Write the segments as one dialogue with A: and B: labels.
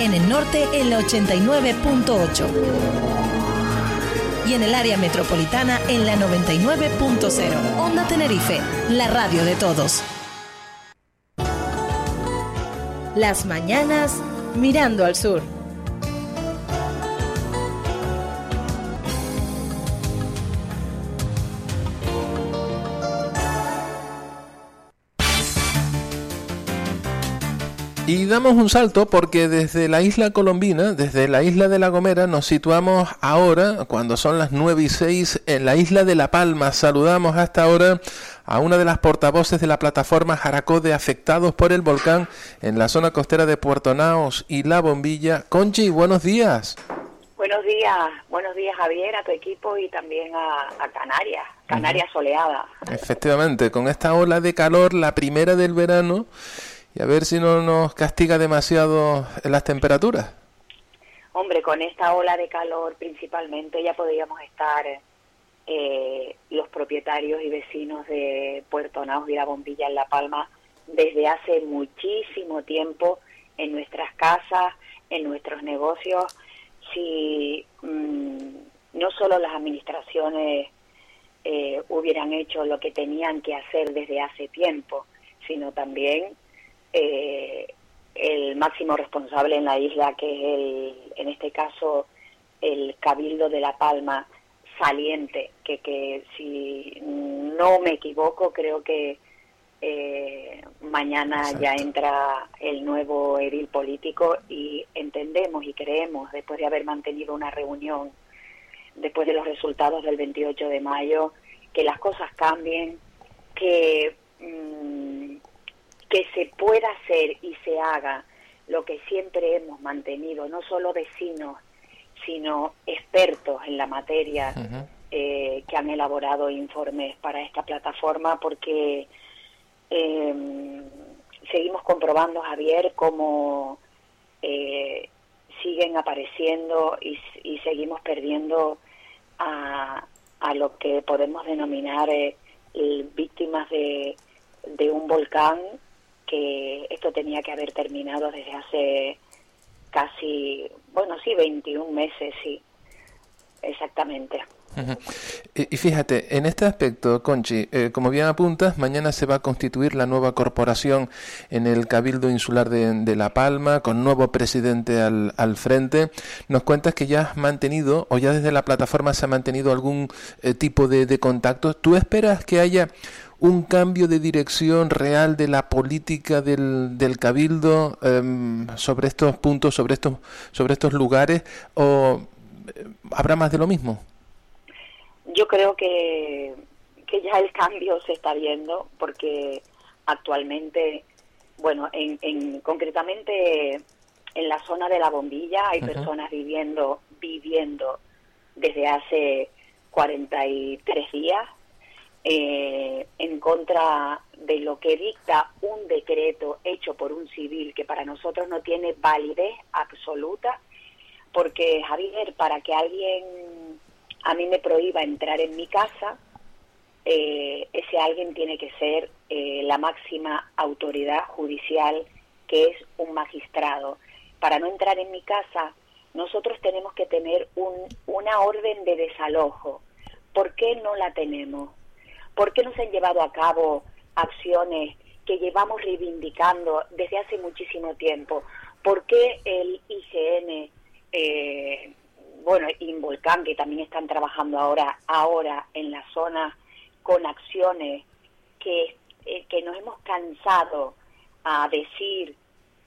A: En el norte, el 89.8. Y en el área metropolitana, en la 99.0. Onda Tenerife, la radio de todos. Las mañanas mirando al sur.
B: Y damos un salto porque desde la isla colombina, desde la isla de La Gomera, nos situamos ahora, cuando son las 9 y 6, en la isla de La Palma. Saludamos hasta ahora a una de las portavoces de la plataforma Jaracó de afectados por el volcán en la zona costera de Puerto Naos y La Bombilla. Conchi, buenos días.
C: Buenos días, buenos días Javier, a tu equipo y también a, Canarias, Canarias soleada.
B: Efectivamente, con esta ola de calor, la primera del verano, y a ver si no nos castiga demasiado las temperaturas.
C: Hombre, con esta ola de calor principalmente ya podríamos estar eh, los propietarios y vecinos de Puerto Naos y La Bombilla en La Palma desde hace muchísimo tiempo en nuestras casas, en nuestros negocios, si mm, no solo las administraciones eh, hubieran hecho lo que tenían que hacer desde hace tiempo, sino también eh, el máximo responsable en la isla, que es el, en este caso el Cabildo de La Palma saliente, que, que si no me equivoco, creo que eh, mañana ya entra el nuevo edil político y entendemos y creemos, después de haber mantenido una reunión, después de los resultados del 28 de mayo, que las cosas cambien, que mm, que se pueda hacer y se haga lo que siempre hemos mantenido, no solo vecinos, sino expertos en la materia eh, que han elaborado informes para esta plataforma, porque eh, seguimos comprobando, Javier, cómo eh, siguen apareciendo y, y, seguimos perdiendo a, a lo que podemos denominar víctimas de, de un volcán que esto tenía que haber terminado desde hace casi, bueno, sí, 21 meses, sí, exactamente.
B: Y, fíjate, en este aspecto, Conchi, eh, como bien apuntas, mañana se va a constituir la nueva corporación en el Cabildo Insular de, La Palma, con nuevo presidente al, al, frente. Nos cuentas que ya has mantenido, o ya desde la plataforma se ha mantenido algún eh, tipo de, de contacto. ¿Tú esperas que haya un cambio de dirección real de la política del, cabildo em, sobre estos puntos, sobre estos, sobre estos lugares, o eh, habrá más de lo mismo?
C: Yo creo que, que ya el cambio se está viendo porque actualmente, bueno, en, en concretamente en la zona de la bombilla hay personas viviendo viviendo desde hace 43 días eh, en contra de lo que dicta un decreto hecho por un civil que para nosotros no tiene validez absoluta, porque Javier, para que alguien a mí me prohíba entrar en mi casa, eh, ese alguien tiene que ser eh, la máxima autoridad judicial, que es un magistrado. Para no entrar en mi casa, nosotros tenemos que tener un, una orden de desalojo. ¿Por qué no la tenemos? ¿Por qué no se han llevado a cabo acciones que llevamos reivindicando desde hace muchísimo tiempo? ¿Por qué el IGN, eh, bueno, Involcán, que también están trabajando ahora, ahora en la zona con acciones que, eh, que nos hemos cansado a decir,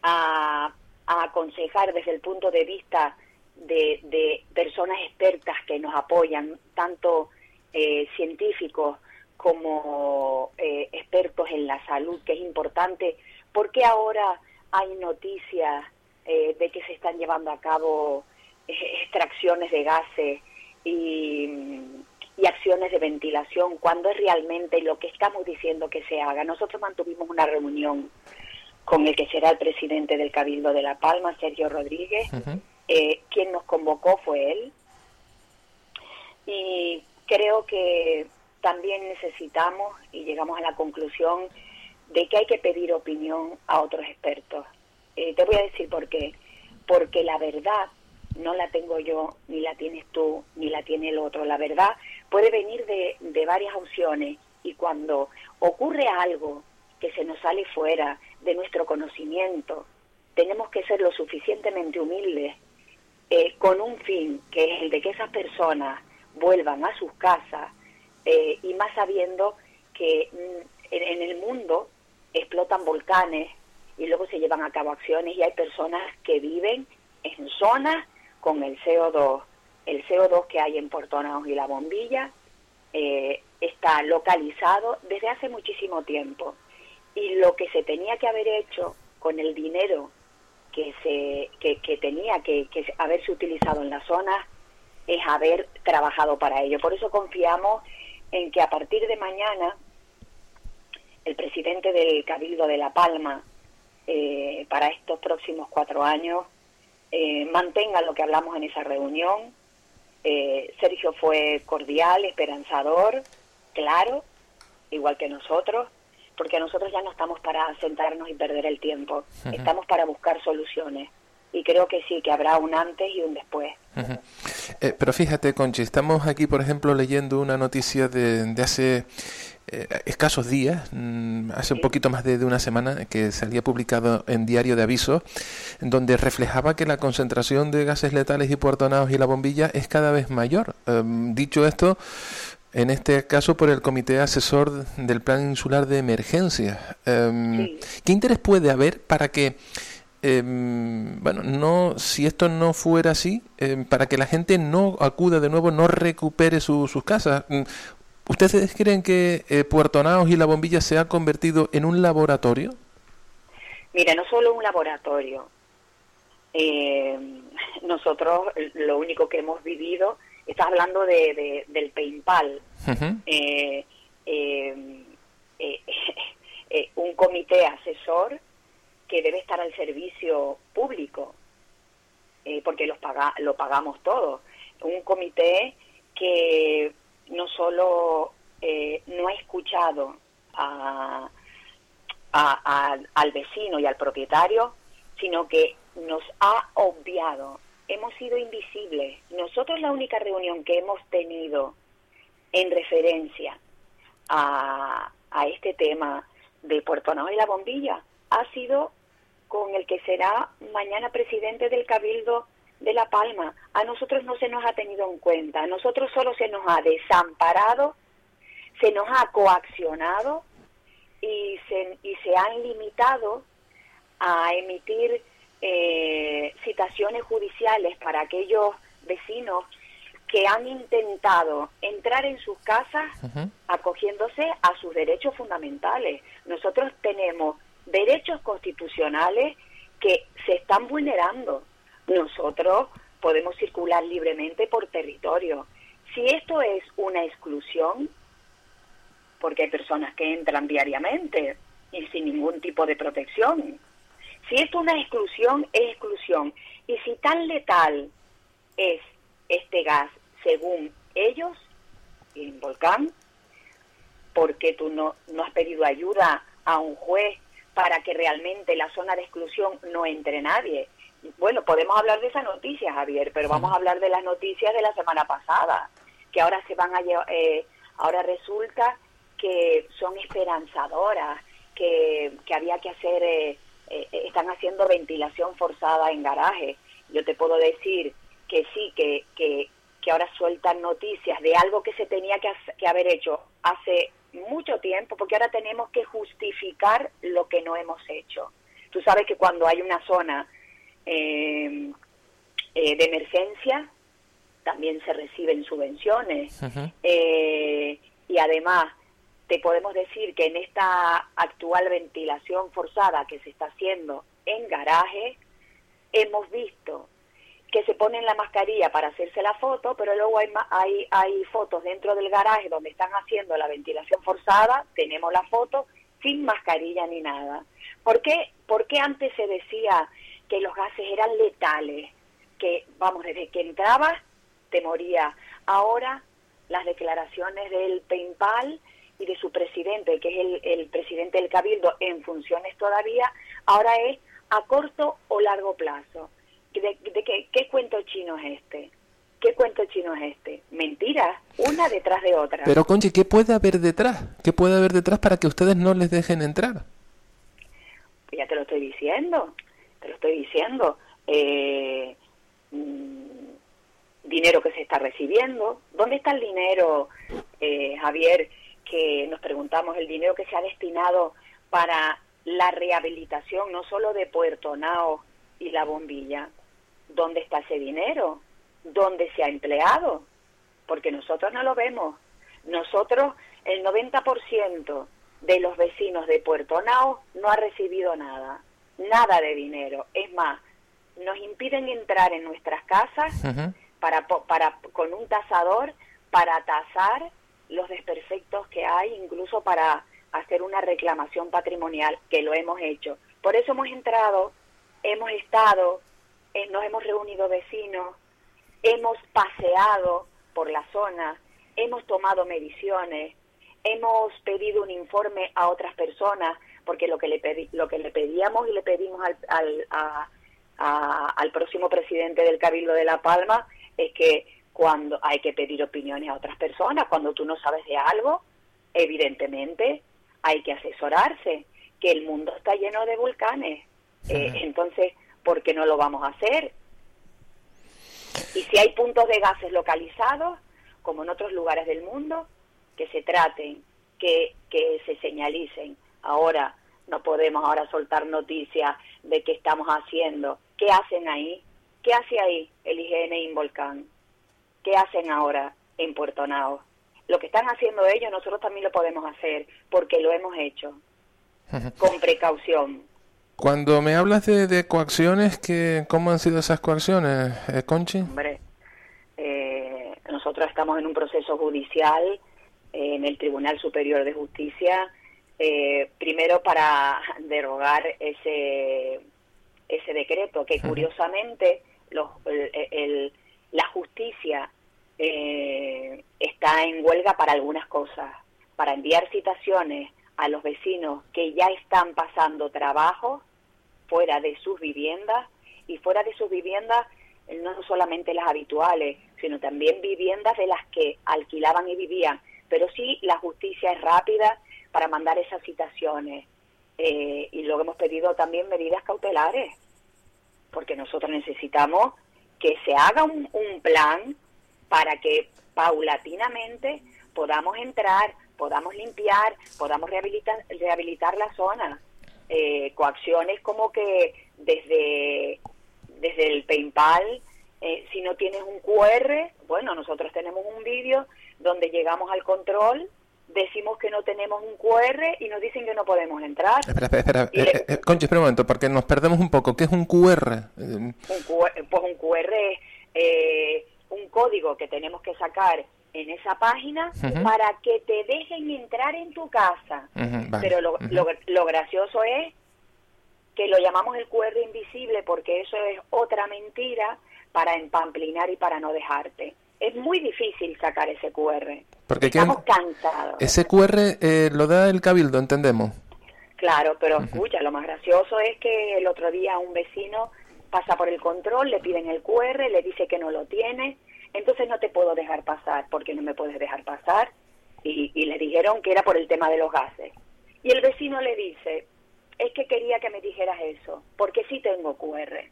C: a, aconsejar desde el punto de vista de, de personas expertas que nos apoyan, tanto eh, científicos como eh, expertos en la salud, que es importante, ¿por qué ahora hay noticias eh, de que se están llevando a cabo extracciones de gases y, y acciones de ventilación, cuando es realmente lo que estamos diciendo que se haga. Nosotros mantuvimos una reunión con el que será el presidente del Cabildo de La Palma, Sergio Rodríguez. Eh, quien nos convocó fue él. Y creo que también necesitamos, y llegamos a la conclusión, de que hay que pedir opinión a otros expertos. Eh, te voy a decir por qué. Porque la verdad no la tengo yo, ni la tienes tú, ni la tiene el otro. La verdad puede venir de, de varias opciones y cuando ocurre algo que se nos sale fuera de nuestro conocimiento, tenemos que ser lo suficientemente humildes eh, con un fin, que es el de que esas personas vuelvan a sus casas eh, y más sabiendo que mm, en, el mundo explotan volcanes y luego se llevan a cabo acciones y hay personas que viven en zonas con el CO2. El CO2 que hay en Puerto Naos y La Bombilla eh, está localizado desde hace muchísimo tiempo y lo que se tenía que haber hecho con el dinero que se que, tenía que, que, haberse utilizado en la zona es haber trabajado para ello. Por eso confiamos en que a partir de mañana el presidente del Cabildo de La Palma eh, para estos próximos cuatro años eh, mantenga lo que hablamos en esa reunión. Eh, Sergio fue cordial, esperanzador, claro, igual que nosotros porque nosotros ya no estamos para sentarnos y perder el tiempo, estamos para buscar soluciones. Y creo que sí, que habrá un antes y un después.
B: Eh, pero fíjate, Conchi, estamos aquí, por ejemplo, leyendo una noticia de, hace eh, escasos días, mm, hace un poquito más de, una semana, que salía publicado en Diario de Aviso, donde reflejaba que la concentración de gases letales y puertonados y la bombilla es cada vez mayor. Em, dicho esto, en este caso por el Comité Asesor del Plan Insular de Emergencia. Em, ¿Qué interés puede haber para que, em, bueno, no, si esto no fuera así, em, para que la gente no acuda de nuevo, no recupere sus casas? Mm, ¿Ustedes creen que eh, Puerto Naos y la bombilla se ha convertido en un laboratorio?
C: Mira, no solo un laboratorio. nosotros lo único que hemos vivido estás hablando de, del PayPal, eh, eh, un comité asesor que debe estar al servicio público, porque los paga, lo pagamos todos. Un comité que no solo no ha escuchado a, al vecino y al propietario, sino que nos ha obviado hemos sido invisibles. Nosotros la única reunión que hemos tenido en referencia a, este tema de Puerto Naos y la bombilla ha sido con el que será mañana presidente del Cabildo de La Palma. A nosotros no se nos ha tenido en cuenta, a nosotros solo se nos ha desamparado, se nos ha coaccionado y se, y se han limitado a emitir eh, citaciones judiciales para aquellos vecinos que han intentado entrar en sus casas acogiéndose a sus derechos fundamentales. Nosotros tenemos derechos constitucionales que se están vulnerando. Nosotros podemos circular libremente por territorio. Si esto es una exclusión, porque hay personas que entran diariamente y sin ningún tipo de protección, si es una exclusión, es exclusión. Y si tan letal es este gas, según ellos, en Volcán, ¿por qué tú no, no has pedido ayuda a un juez para que realmente la zona de exclusión no entre nadie? Bueno, podemos hablar de esa noticia, Javier, pero vamos a hablar de las noticias de la semana pasada, que ahora se van a eh, ahora resulta que son esperanzadoras, que, que había que hacer eh, eh, están haciendo ventilación forzada en garajes. Yo te puedo decir que sí, que, que, ahora sueltan noticias de algo que se tenía que, que haber hecho hace mucho tiempo, porque ahora tenemos que justificar lo que no hemos hecho. Tú sabes que cuando hay una zona eh, de emergencia, también se reciben subvenciones. y además, te podemos decir que en esta actual ventilación forzada que se está haciendo en garaje, hemos visto que se ponen la mascarilla para hacerse la foto, pero luego hay, hay, hay fotos dentro del garaje donde están haciendo la ventilación forzada, tenemos la foto sin mascarilla ni nada. ¿Por qué, ¿Por qué antes se decía que los gases eran letales? Que, vamos, desde que entrabas te moría. Ahora las declaraciones del PEIMPAL y de su presidente, que es el, el presidente del Cabildo en funciones todavía, ahora es a corto o largo plazo de, qué, cuento chino es este. ¿Qué cuento chino es este? Mentiras, una detrás de otra.
B: Pero, Conchi, ¿qué puede haber detrás? ¿Qué puede haber detrás para que ustedes no les dejen entrar?
C: Pues ya te lo estoy diciendo, te lo estoy diciendo. Eh, mm, dinero que se está recibiendo. ¿Dónde está el dinero, eh, Javier, que nos preguntamos, el dinero que se ha destinado para la rehabilitación, no solo de Puerto Nao y la bombilla? ¿Dónde está ese dinero? ¿Dónde se ha empleado? Porque nosotros no lo vemos. Nosotros, el 90% de los vecinos de Puerto Nao no ha recibido nada, nada de dinero. Es más, nos impiden entrar en nuestras casas para, para, con un tasador para tasar los desperfectos que hay, incluso para hacer una reclamación patrimonial, que lo hemos hecho. Por eso hemos entrado, hemos estado eh, nos hemos reunido vecinos, hemos paseado por la zona, hemos tomado mediciones, hemos pedido un informe a otras personas, porque lo que le, pedí, lo que le pedíamos y le pedimos al, al, al próximo presidente del Cabildo de La Palma es que cuando hay que pedir opiniones a otras personas, cuando tú no sabes de algo, evidentemente hay que asesorarse, que el mundo está lleno de volcanes. Eh, entonces, ¿por qué no lo vamos a hacer? Y si hay puntos de gases localizados, como en otros lugares del mundo, que se traten, que, que se señalicen. Ahora no podemos ahora soltar noticias de qué estamos haciendo. ¿Qué hacen ahí? ¿Qué hace ahí el IGN en Volcán? ¿Qué hacen ahora en Puerto Nao? Lo que están haciendo ellos, nosotros también lo podemos hacer, porque lo hemos hecho, con precaución.
B: Cuando me hablas de, coacciones, ¿qué, ¿cómo han sido esas coacciones, eh, Conchi?
C: Hombre, eh, nosotros estamos en un proceso judicial eh, en el Tribunal Superior de Justicia, primero para derogar ese, ese decreto, que curiosamente los, la justicia está en huelga para algunas cosas, para enviar citaciones a los vecinos que ya están pasando trabajo fuera de sus viviendas y fuera de sus viviendas eh, no solamente las habituales, sino también viviendas de las que alquilaban y vivían. Pero sí, la justicia es rápida para mandar esas citaciones. Eh, y luego hemos pedido también medidas cautelares, porque nosotros necesitamos que se haga un, un plan para que paulatinamente podamos entrar, podamos limpiar, podamos rehabilitar, rehabilitar la zona. Eh, coacciones como que desde, desde el PayPal, eh, si no tienes un QR, bueno, nosotros tenemos un vídeo donde llegamos al control, decimos que no tenemos un QR y nos dicen que no podemos entrar.
B: Espera, espera, espera. Eh, eh, Conchi, espera un momento, porque nos perdemos un poco. ¿Qué es un QR? Un
C: QR pues un QR es un código que tenemos que sacar en esa página para que te dejen entrar en tu casa. Pero lo, lo, gracioso es que lo llamamos el QR invisible porque eso es otra mentira para empamplinar y para no dejarte. Es muy difícil sacar ese QR.
B: Porque
C: Estamos cansados.
B: Ese QR eh, lo da el cabildo, entendemos.
C: Claro, pero escucha, lo más gracioso es que el otro día un vecino pasa por el control, le piden el QR, le dice que no lo tiene, entonces no te puedo dejar pasar, porque no me puedes dejar pasar. Y, le dijeron que era por el tema de los gases. Y el vecino le dice, es que quería que me dijeras eso, porque sí tengo QR.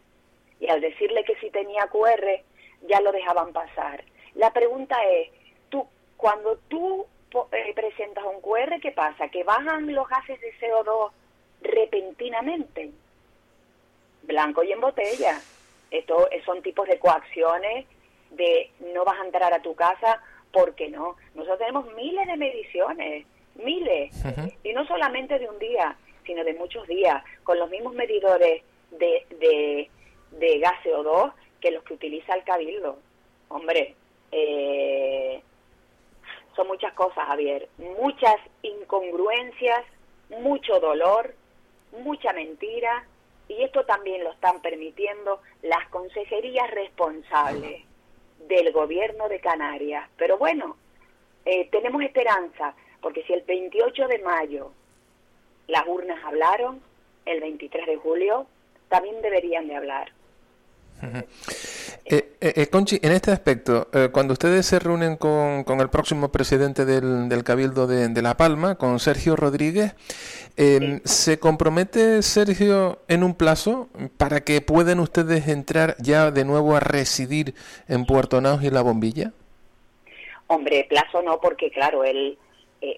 C: Y al decirle que sí tenía QR, ya lo dejaban pasar. La pregunta es, tú, cuando tú eh, presentas un QR, ¿qué pasa? ¿Que bajan los gases de CO2 repentinamente? Blanco y en botella. Esto son tipos de coacciones de no vas a entrar a tu casa porque no. Nosotros tenemos miles de mediciones, miles. Y no solamente de un día, sino de muchos días, con los mismos medidores de, de, de gas CO2 que los que utiliza el Cabildo. Hombre, eh, son muchas cosas, Javier, muchas incongruencias, mucho dolor, mucha mentira, y esto también lo están permitiendo las consejerías responsables del gobierno de Canarias. Pero bueno, eh, tenemos esperanza, porque si el 28 de mayo las urnas hablaron, el 23 de julio también deberían de hablar.
B: Eh, eh, eh, Conchi, en este aspecto, cuando ustedes se reúnen con, con el próximo presidente del, del Cabildo de, de, La Palma, con Sergio Rodríguez, ¿se compromete Sergio en un plazo para que puedan ustedes entrar ya de nuevo a residir en Puerto Naos y La Bombilla?
C: Hombre, plazo no, porque claro, él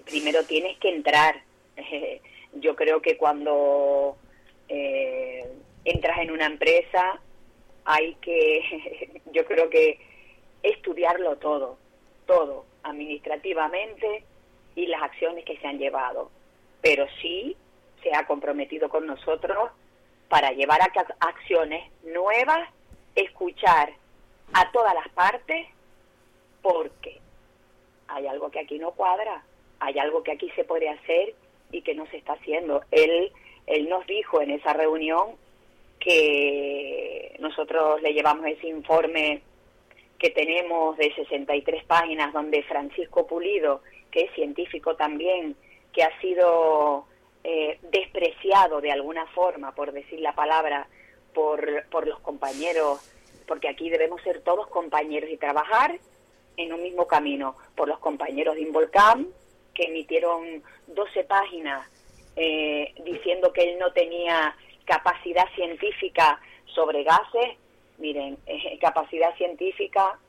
C: primero tienes que entrar. yo creo que cuando entras en una empresa hay que, yo creo que estudiarlo todo, todo, administrativamente y las acciones que se han llevado. Pero sí se ha comprometido con nosotros para llevar a acciones nuevas, escuchar a todas las partes, porque hay algo que aquí no cuadra, hay algo que aquí se puede hacer y que no se está haciendo. Él, él nos dijo en esa reunión que nosotros le llevamos ese informe que tenemos de 63 páginas donde Francisco Pulido, que es científico también, que ha sido eh, despreciado de alguna forma, por decir la palabra, por, por los compañeros, porque aquí debemos ser todos compañeros y trabajar en un mismo camino, por los compañeros de Involcam, que emitieron 12 páginas eh, diciendo que él no tenía capacidad científica sobre gases, miren, eh, capacidad científica,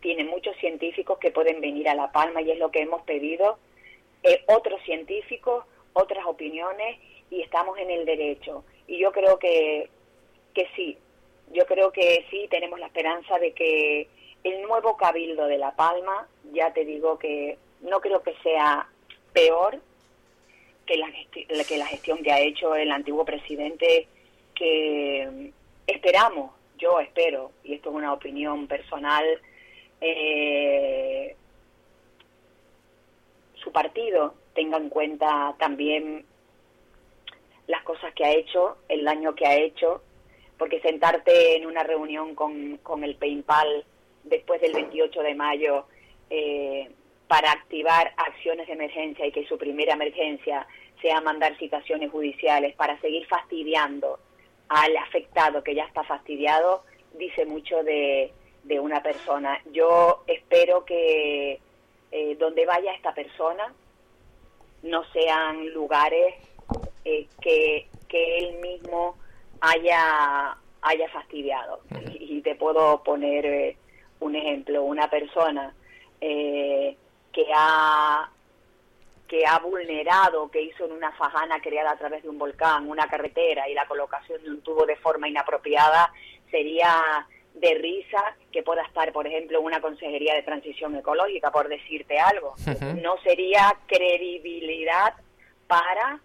C: tiene muchos científicos que pueden venir a La Palma y es lo que hemos pedido, eh, otros científicos, otras opiniones y estamos en el derecho. Y yo creo que, que sí, yo creo que sí tenemos la esperanza de que el nuevo cabildo de La Palma, ya te digo que no creo que sea peor que la, que la gestión que ha hecho el antiguo presidente, que esperamos, yo espero, y esto es una opinión personal, eh, su partido tenga en cuenta también las cosas que ha hecho, el daño que ha hecho, porque sentarte en una reunión con, con el PayPal después del 28 de mayo eh, para activar acciones de emergencia y que su primera emergencia sea mandar citaciones judiciales para seguir fastidiando al afectado que ya está fastidiado, dice mucho de, de una persona. Yo espero que eh, donde vaya esta persona no sean lugares eh, que, que él mismo haya, haya fastidiado. Y, te puedo poner eh, un ejemplo, una persona que ha que ha vulnerado, que hizo en una fajana creada a través de un volcán, una carretera y la colocación de un tubo de forma inapropiada, sería de risa que pueda estar, por ejemplo, una consejería de transición ecológica, por decirte algo. No sería credibilidad para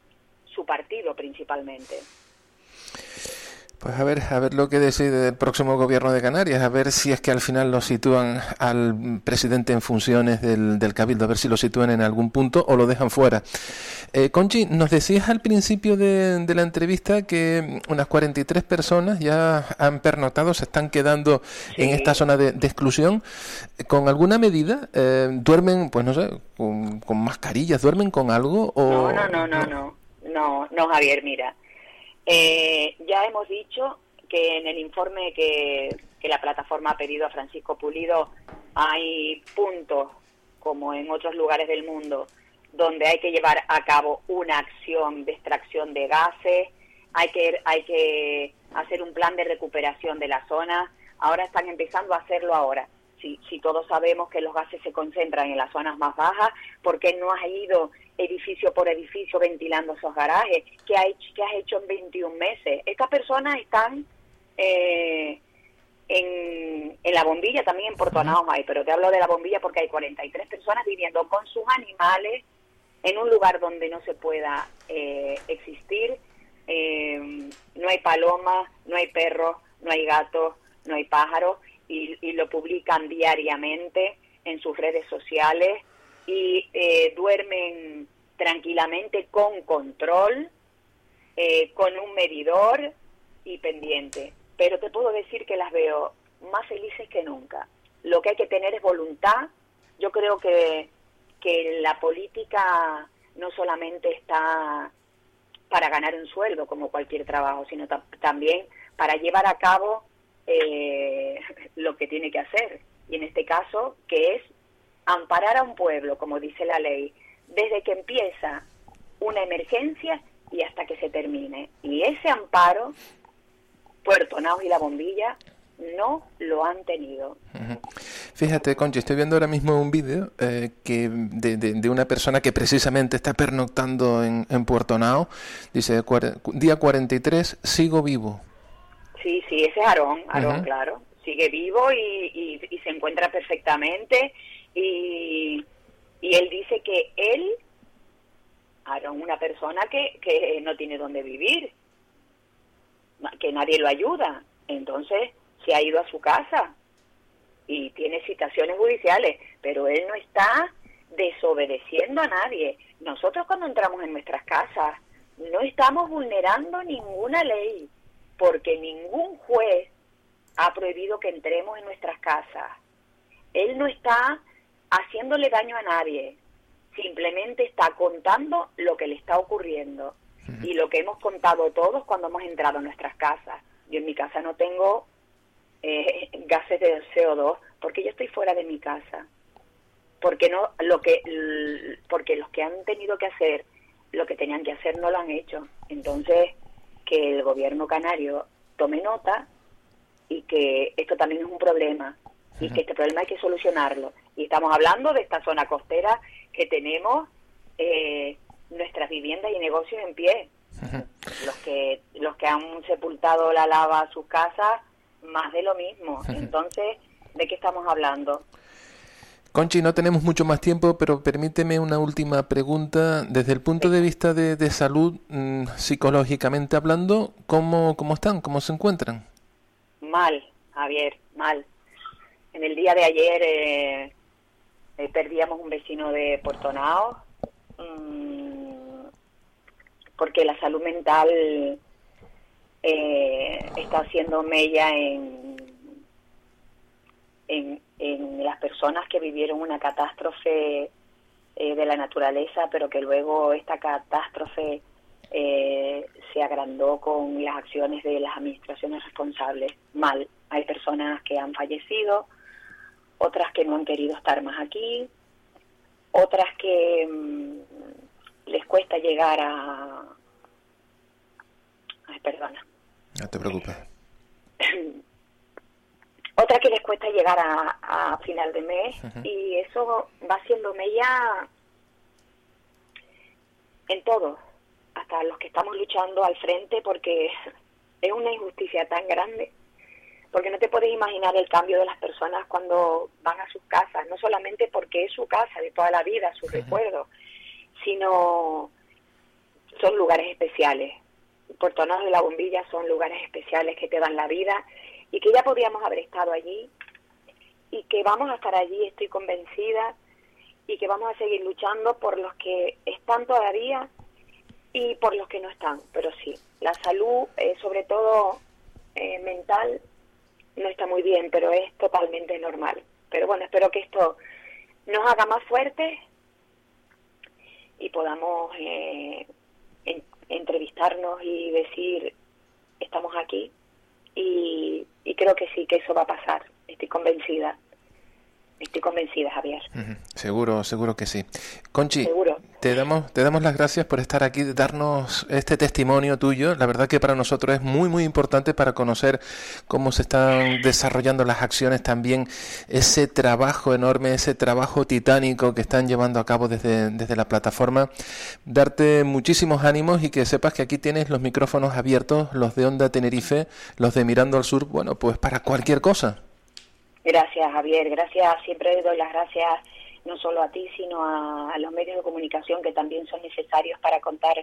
C: su partido principalmente.
B: Pues a ver, a ver lo que decide el próximo gobierno de Canarias, a ver si es que al final lo sitúan al presidente en funciones del, del Cabildo, a ver si lo sitúan en algún punto o lo dejan fuera. Eh, Conchi, nos decías al principio de, la entrevista que unas 43 personas ya han pernotado, se están quedando en esta zona de, exclusión. ¿Con alguna medida? Eh, ¿Duermen, pues no sé, con, con mascarillas? ¿Duermen con algo?
C: O... No, no, no, no, no, no, no, Javier, mira. Eh, ya hemos dicho que en el informe que, la plataforma ha pedido a Francisco Pulido hay puntos, como en otros lugares del mundo, donde hay que llevar a cabo una acción de extracción de gases, hay que, hay que hacer un plan de recuperación de la zona. Ahora están empezando a hacerlo ahora. Si, si todos sabemos que los gases se concentran en las zonas más bajas, ¿por qué no has ido edificio por edificio ventilando esos garajes, ¿qué, ha hecho, has hecho en 21 meses? Estas personas están eh, en, en, la bombilla, también en Puerto hay, pero te hablo de la bombilla porque hay 43 personas viviendo con sus animales en un lugar donde no se pueda eh, existir. Eh, no hay palomas, no hay perros, no hay gatos, no hay pájaros y, lo publican diariamente en sus redes sociales y eh, duermen tranquilamente con control, con un medidor y pendiente. Pero te puedo decir que las veo más felices que nunca. Lo que hay que tener es voluntad. Yo creo que que la política no solamente está para ganar un sueldo como cualquier trabajo, sino también para llevar a cabo eh, lo que tiene que hacer. Y en este caso, que es amparar a un pueblo, como dice la ley, desde que empieza una emergencia y hasta que se termine. Y ese amparo, Puerto Naos y la Bombilla no lo han tenido.
B: Fíjate, Conchi, estoy viendo ahora mismo un vídeo eh, que de, una persona que precisamente está pernoctando en, Puerto Nao. Dice, día 43, sigo vivo.
C: Sí, sí, ese es Aarón, Aarón, claro. Sigue vivo y, se encuentra perfectamente. Y, y él dice que él, Aarón, una persona que, que no tiene dónde vivir, que nadie lo ayuda. Entonces, se ha ido a su casa y tiene citaciones judiciales, pero él no está desobedeciendo a nadie. Nosotros cuando entramos en nuestras casas no estamos vulnerando ninguna ley, porque ningún juez ha prohibido que entremos en nuestras casas. Él no está haciéndole daño a nadie, simplemente está contando lo que le está ocurriendo y lo que hemos contado todos cuando hemos entrado en nuestras casas. Yo en mi casa no tengo eh, gases de CO2 porque yo estoy fuera de mi casa porque no lo que porque los que han tenido que hacer lo que tenían que hacer no lo han hecho entonces que el gobierno canario tome nota y que esto también es un problema y que este problema hay que solucionarlo. Y estamos hablando de esta zona costera que tenemos eh, nuestras viviendas y negocios en pie. Los que los que han sepultado la lava a sus casas más de lo mismo. Entonces, ¿de qué estamos hablando?
B: Conchi, no tenemos mucho más tiempo, pero permíteme una última pregunta. Desde el punto de vista de, salud, mm, psicológicamente hablando, ¿cómo, ¿cómo están? ¿Cómo se encuentran?
C: Mal, Javier, mal. En el día de ayer eh, eh, perdíamos un vecino de Puerto Nao, mm, porque la salud mental eh, está haciendo mella en, en, las personas que vivieron una catástrofe eh, de la naturaleza, pero que luego esta catástrofe eh, se agrandó con las acciones de las administraciones responsables. Mal, hay personas que han fallecido, otras que no han querido estar más aquí, otras que mm, les cuesta llegar a... Ay, perdona.
B: No te preocupes.
C: Otra que les cuesta llegar a, final de mes y eso va siendo mella en todo, hasta los que estamos luchando al frente porque es una injusticia tan grande, porque no te puedes imaginar el cambio de las personas cuando van a sus casas, no solamente porque es su casa de toda la vida, su recuerdo, sino son lugares especiales, Puerto y La Bombilla son lugares especiales que te dan la vida y que ya podíamos haber estado allí y que vamos a estar allí, estoy convencida, y que vamos a seguir luchando por los que están todavía y por los que no están. Pero sí, la salud, eh, sobre todo eh, mental, no está muy bien, pero es totalmente normal. Pero bueno, espero que esto nos haga más fuertes y podamos eh, entrevistarnos y decir, estamos aquí y, creo que sí, que eso va a pasar, estoy convencida. Estoy convencida, Javier.
B: Seguro, seguro que sí. Conchi, te damos, te damos las gracias por estar aquí, darnos este testimonio tuyo. La verdad que para nosotros es muy, muy importante para conocer cómo se están desarrollando las acciones, también ese trabajo enorme, ese trabajo titánico que están llevando a cabo desde, desde la plataforma. Darte muchísimos ánimos y que sepas que aquí tienes los micrófonos abiertos, los de Onda Tenerife, los de Mirando al Sur, bueno, pues para cualquier cosa.
C: Gracias, Javier. Gracias. Siempre doy las gracias no solo a ti, sino a, los medios de comunicación que también son necesarios para contar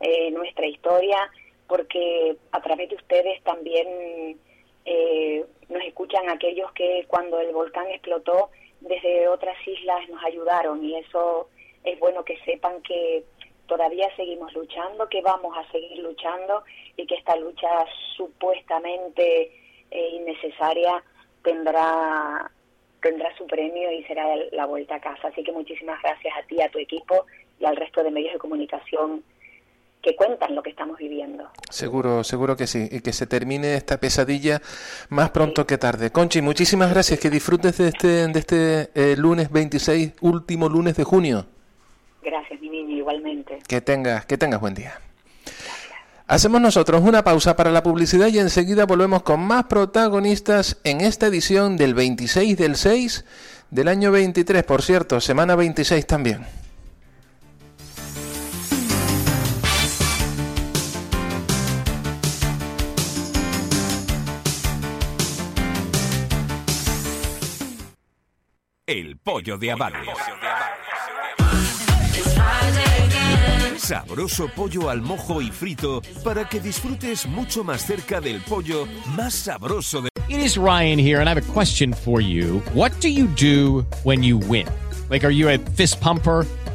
C: eh, nuestra historia, porque a través de ustedes también eh, nos escuchan aquellos que cuando el volcán explotó desde otras islas nos ayudaron y eso es bueno que sepan que todavía seguimos luchando, que vamos a seguir luchando y que esta lucha supuestamente eh, innecesaria tendrá tendrá su premio y será la vuelta a casa. Así que muchísimas gracias a ti, a tu equipo y al resto de medios de comunicación que cuentan lo que estamos viviendo.
B: Seguro, seguro que sí, y que se termine esta pesadilla más pronto que tarde. Conchi, muchísimas gracias, que disfrutes de este, de este eh, lunes 26, último lunes de junio.
C: Gracias, mi niño, igualmente.
B: Que tengas, que tengas buen día. Hacemos nosotros una pausa para la publicidad y enseguida volvemos con más protagonistas en esta edición del 26 del 6 del año 23, por cierto, semana 26 también.
D: El pollo de Abad. Sabroso pollo al mojo y frito para que disfrutes mucho más cerca del pollo más sabroso de.
E: It is Ryan here, and I have a question for you. What do you do when you win? Like, are you a fist pumper?